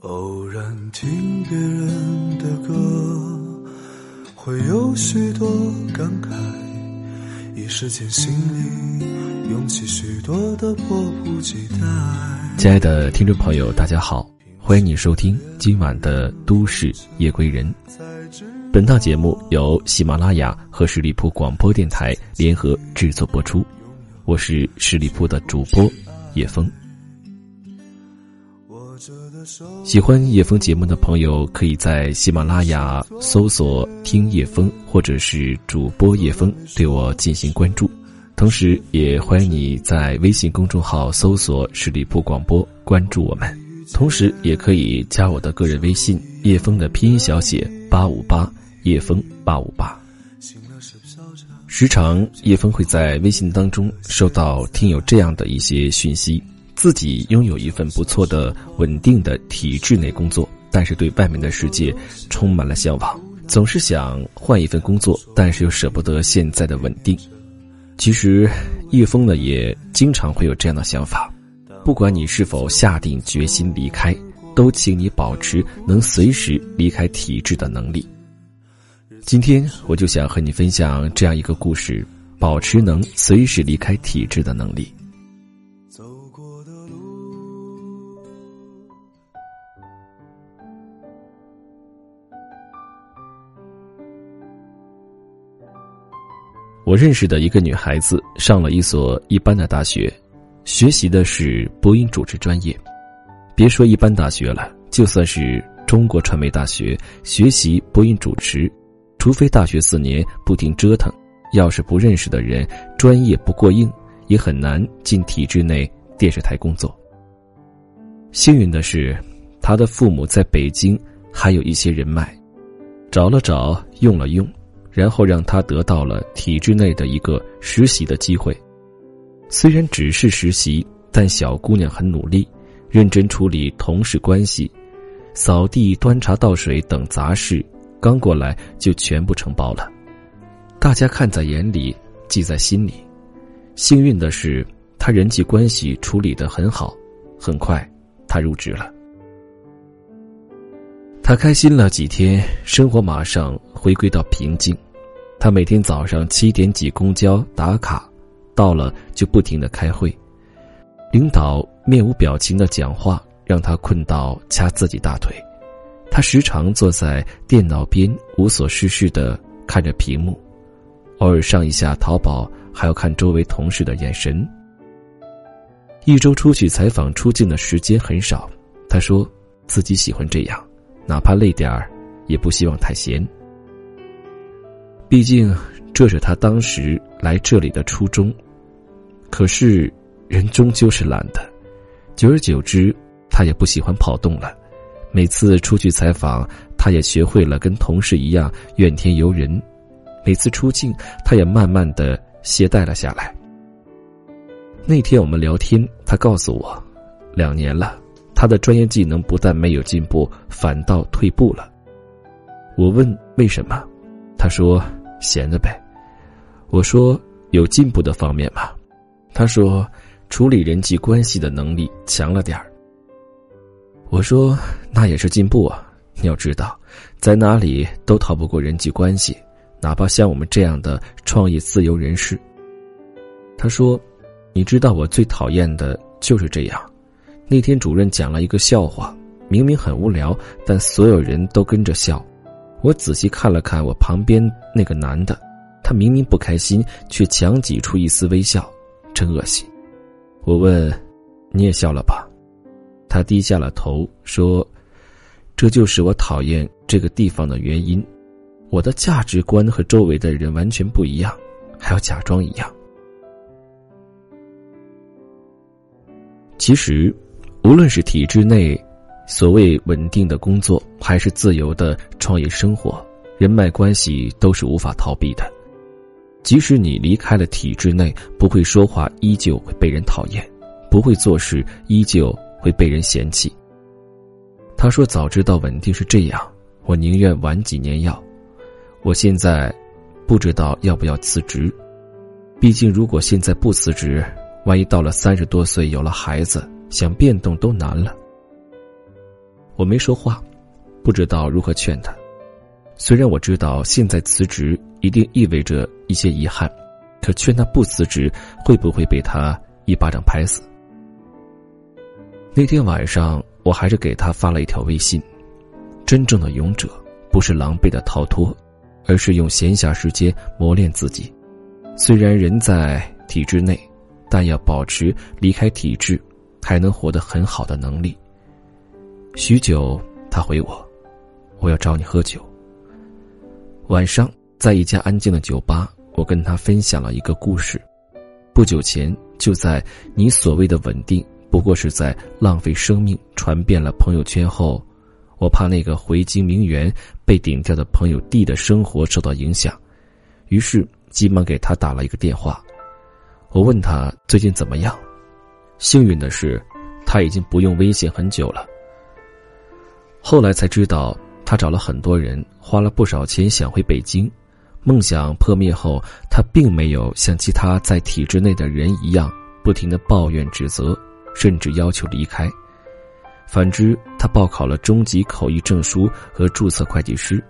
偶然听别人的歌，会有许多感慨，一时间心里涌起许多的迫不及待。亲爱的听众朋友，大家好，欢迎你收听今晚的《都市夜归人》。本档节目由喜马拉雅和十里铺广播电台联合制作播出，我是十里铺的主播叶峰。喜欢叶枫节目的朋友，可以在喜马拉雅搜索“听叶枫”或者是主播叶枫，对我进行关注。同时，也欢迎你在微信公众号搜索“十里铺广播”，关注我们。同时，也可以加我的个人微信“叶枫”的拼音小写“八五八”，叶枫八五八。时常，叶枫会在微信当中收到听友这样的一些讯息。自己拥有一份不错的、稳定的体制内工作，但是对外面的世界充满了向往，总是想换一份工作，但是又舍不得现在的稳定。其实，叶峰呢也经常会有这样的想法。不管你是否下定决心离开，都请你保持能随时离开体制的能力。今天我就想和你分享这样一个故事：保持能随时离开体制的能力。认识的一个女孩子上了一所一般的大学，学习的是播音主持专业。别说一般大学了，就算是中国传媒大学学习播音主持，除非大学四年不停折腾，要是不认识的人，专业不过硬，也很难进体制内电视台工作。幸运的是，他的父母在北京还有一些人脉，找了找，用了用。然后让他得到了体制内的一个实习的机会，虽然只是实习，但小姑娘很努力，认真处理同事关系，扫地、端茶倒水等杂事，刚过来就全部承包了。大家看在眼里，记在心里。幸运的是，她人际关系处理的很好，很快，她入职了。他开心了几天，生活马上回归到平静。他每天早上七点挤公交打卡，到了就不停的开会。领导面无表情的讲话，让他困到掐自己大腿。他时常坐在电脑边无所事事的看着屏幕，偶尔上一下淘宝，还要看周围同事的眼神。一周出去采访出镜的时间很少，他说自己喜欢这样。哪怕累点儿，也不希望太闲。毕竟这是他当时来这里的初衷。可是人终究是懒的，久而久之，他也不喜欢跑动了。每次出去采访，他也学会了跟同事一样怨天尤人。每次出镜，他也慢慢的懈怠了下来。那天我们聊天，他告诉我，两年了。他的专业技能不但没有进步，反倒退步了。我问为什么，他说闲着呗。我说有进步的方面吗？他说处理人际关系的能力强了点儿。我说那也是进步啊！你要知道，在哪里都逃不过人际关系，哪怕像我们这样的创业自由人士。他说，你知道我最讨厌的就是这样。那天主任讲了一个笑话，明明很无聊，但所有人都跟着笑。我仔细看了看我旁边那个男的，他明明不开心，却强挤出一丝微笑，真恶心。我问：“你也笑了吧？”他低下了头说：“这就是我讨厌这个地方的原因。我的价值观和周围的人完全不一样，还要假装一样。”其实。无论是体制内所谓稳定的工作，还是自由的创业生活，人脉关系都是无法逃避的。即使你离开了体制内，不会说话，依旧会被人讨厌；不会做事，依旧会被人嫌弃。他说：“早知道稳定是这样，我宁愿晚几年要。我现在不知道要不要辞职，毕竟如果现在不辞职，万一到了三十多岁有了孩子。”想变动都难了。我没说话，不知道如何劝他。虽然我知道现在辞职一定意味着一些遗憾，可劝他不辞职，会不会被他一巴掌拍死？那天晚上，我还是给他发了一条微信：“真正的勇者，不是狼狈的逃脱，而是用闲暇时间磨练自己。虽然人在体制内，但要保持离开体制还能活得很好的能力。”许久，他回我：“我要找你喝酒。”晚上，在一家安静的酒吧，我跟他分享了一个故事。不久前，就在你所谓的稳定。不过是在浪费生命，传遍了朋友圈后，我怕那个回京名媛被顶掉的朋友 D 的生活受到影响，于是急忙给他打了一个电话。我问他最近怎么样，幸运的是，他已经不用微信很久了。后来才知道，他找了很多人，花了不少钱想回北京，梦想破灭后，他并没有像其他在体制内的人一样，不停的抱怨指责。甚至要求离开。反之，他报考了中级口译证书和注册会计师。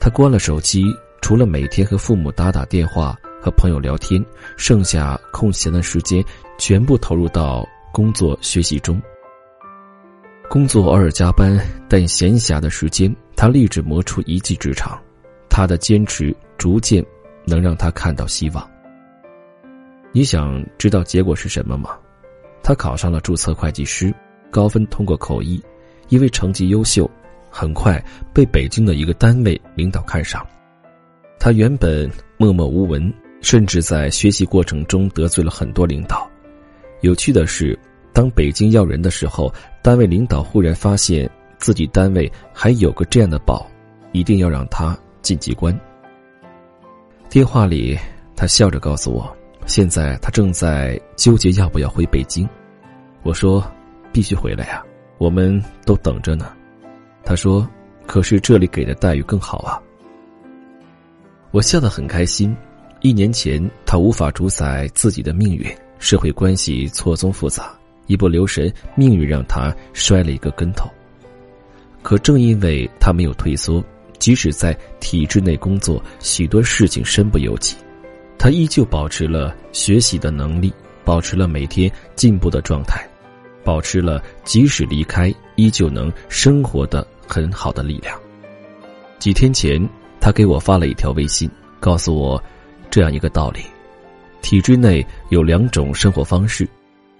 他关了手机，除了每天和父母打打电话、和朋友聊天，剩下空闲的时间全部投入到工作学习中。工作偶尔加班，但闲暇的时间，他立志磨出一技之长。他的坚持逐渐能让他看到希望。你想知道结果是什么吗？他考上了注册会计师，高分通过口译，因为成绩优秀，很快被北京的一个单位领导看上。他原本默默无闻，甚至在学习过程中得罪了很多领导。有趣的是，当北京要人的时候，单位领导忽然发现自己单位还有个这样的宝，一定要让他进机关。电话里，他笑着告诉我，现在他正在纠结要不要回北京。我说：“必须回来呀，我们都等着呢。”他说：“可是这里给的待遇更好啊。”我笑得很开心。一年前，他无法主宰自己的命运，社会关系错综复杂，一不留神，命运让他摔了一个跟头。可正因为他没有退缩，即使在体制内工作，许多事情身不由己，他依旧保持了学习的能力。保持了每天进步的状态，保持了即使离开依旧能生活的很好的力量。几天前，他给我发了一条微信，告诉我这样一个道理：体制内有两种生活方式，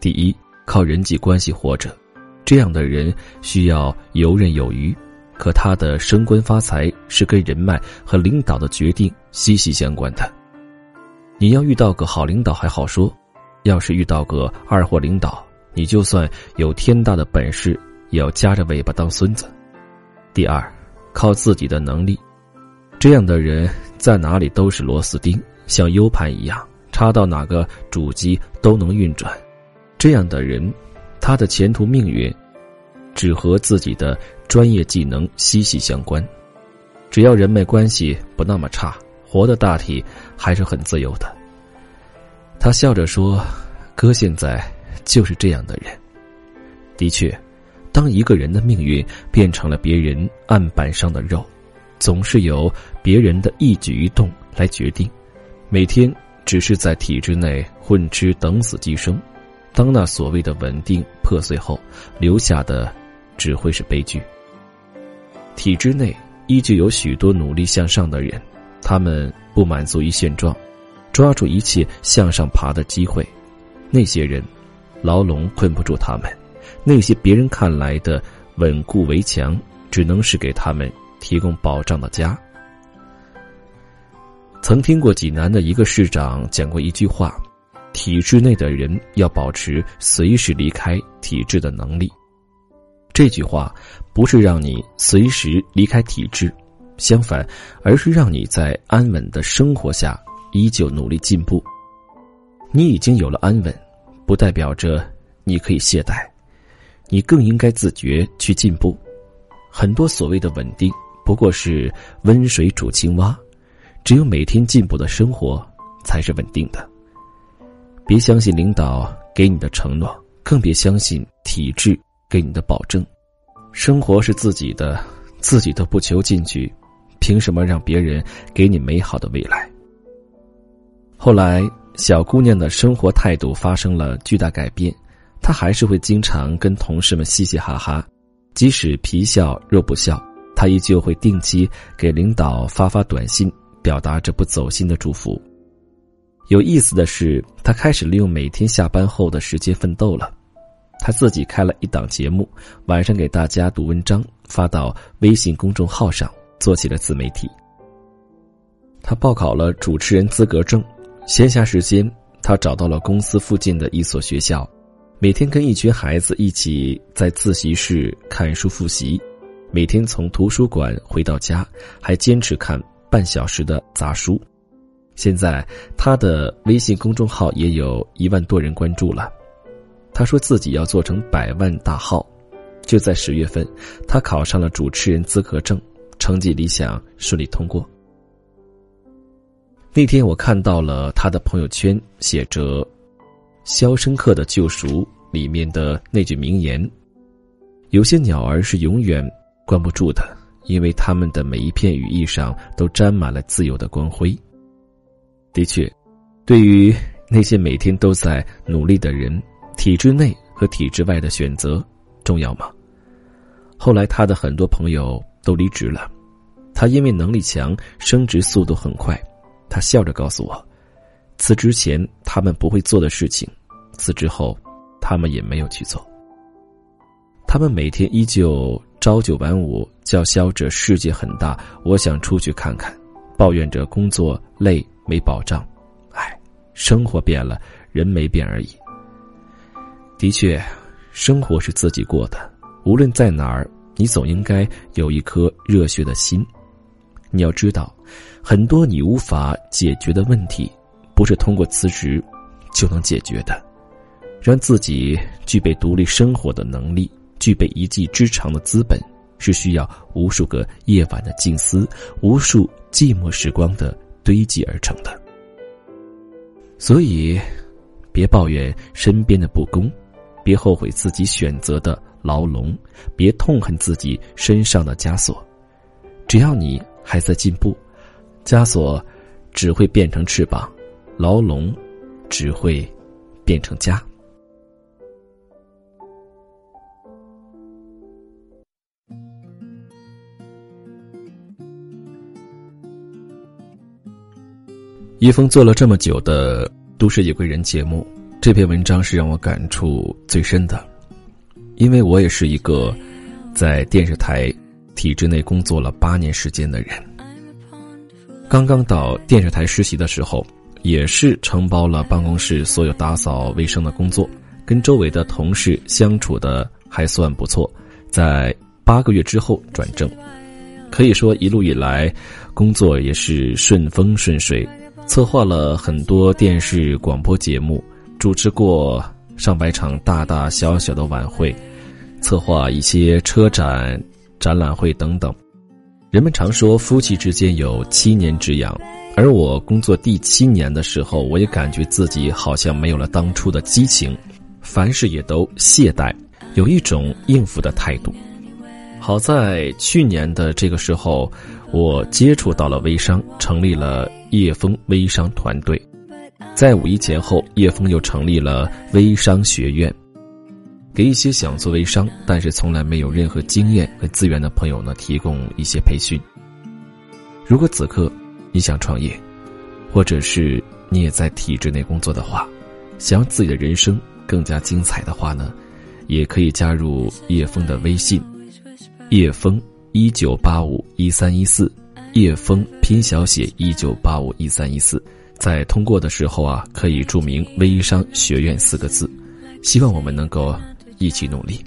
第一，靠人际关系活着，这样的人需要游刃有余，可他的升官发财是跟人脉和领导的决定息息相关的。你要遇到个好领导还好说。要是遇到个二货领导，你就算有天大的本事，也要夹着尾巴当孙子。第二，靠自己的能力，这样的人在哪里都是螺丝钉，像 U 盘一样，插到哪个主机都能运转。这样的人，他的前途命运，只和自己的专业技能息息相关。只要人脉关系不那么差，活的大体还是很自由的。他笑着说：“哥现在就是这样的人。的确，当一个人的命运变成了别人案板上的肉，总是由别人的一举一动来决定。每天只是在体制内混吃等死寄生，当那所谓的稳定破碎后，留下的只会是悲剧。体制内依旧有许多努力向上的人，他们不满足于现状。”抓住一切向上爬的机会，那些人，牢笼困不住他们；那些别人看来的稳固围墙，只能是给他们提供保障的家。曾听过济南的一个市长讲过一句话：“体制内的人要保持随时离开体制的能力。”这句话不是让你随时离开体制，相反，而是让你在安稳的生活下。依旧努力进步。你已经有了安稳，不代表着你可以懈怠，你更应该自觉去进步。很多所谓的稳定，不过是温水煮青蛙。只有每天进步的生活，才是稳定的。别相信领导给你的承诺，更别相信体制给你的保证。生活是自己的，自己都不求进取，凭什么让别人给你美好的未来？后来，小姑娘的生活态度发生了巨大改变，她还是会经常跟同事们嘻嘻哈哈，即使皮笑肉不笑，她依旧会定期给领导发发短信，表达着不走心的祝福。有意思的是，他开始利用每天下班后的时间奋斗了。他自己开了一档节目，晚上给大家读文章，发到微信公众号上，做起了自媒体。他报考了主持人资格证。闲暇时间，他找到了公司附近的一所学校，每天跟一群孩子一起在自习室看书复习。每天从图书馆回到家，还坚持看半小时的杂书。现在他的微信公众号也有一万多人关注了。他说自己要做成百万大号。就在十月份，他考上了主持人资格证，成绩理想，顺利通过。那天我看到了他的朋友圈，写着《肖申克的救赎》里面的那句名言：“有些鸟儿是永远关不住的，因为他们的每一片羽翼上都沾满了自由的光辉。”的确，对于那些每天都在努力的人，体制内和体制外的选择重要吗？后来，他的很多朋友都离职了，他因为能力强，升职速度很快。他笑着告诉我：“辞职前他们不会做的事情，辞职后他们也没有去做。他们每天依旧朝九晚五，叫嚣着世界很大，我想出去看看，抱怨着工作累没保障。唉，生活变了，人没变而已。的确，生活是自己过的，无论在哪儿，你总应该有一颗热血的心。你要知道。”很多你无法解决的问题，不是通过辞职就能解决的。让自己具备独立生活的能力，具备一技之长的资本，是需要无数个夜晚的静思，无数寂寞时光的堆积而成的。所以，别抱怨身边的不公，别后悔自己选择的牢笼，别痛恨自己身上的枷锁。只要你还在进步。枷锁只会变成翅膀，牢笼只会变成家。一封做了这么久的《都市夜归人》节目，这篇文章是让我感触最深的，因为我也是一个在电视台体制内工作了八年时间的人。刚刚到电视台实习的时候，也是承包了办公室所有打扫卫生的工作，跟周围的同事相处的还算不错。在八个月之后转正，可以说一路以来，工作也是顺风顺水，策划了很多电视广播节目，主持过上百场大大小小的晚会，策划一些车展、展览会等等。人们常说夫妻之间有七年之痒，而我工作第七年的时候，我也感觉自己好像没有了当初的激情，凡事也都懈怠，有一种应付的态度。好在去年的这个时候，我接触到了微商，成立了叶枫微商团队。在五一前后，叶枫又成立了微商学院。给一些想做微商但是从来没有任何经验和资源的朋友呢提供一些培训。如果此刻你想创业，或者是你也在体制内工作的话，想让自己的人生更加精彩的话呢，也可以加入叶枫的微信，叶枫一九八五一三一四，叶枫拼小写一九八五一三一四，在通过的时候啊，可以注明“微商学院”四个字，希望我们能够。一起努力。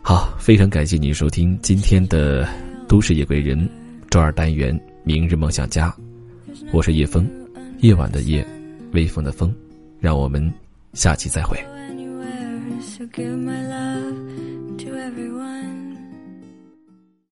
好，非常感谢您收听今天的《都市夜归人》周二单元《明日梦想家》，我是叶枫，夜晚的夜，微风的风，让我们下期再会。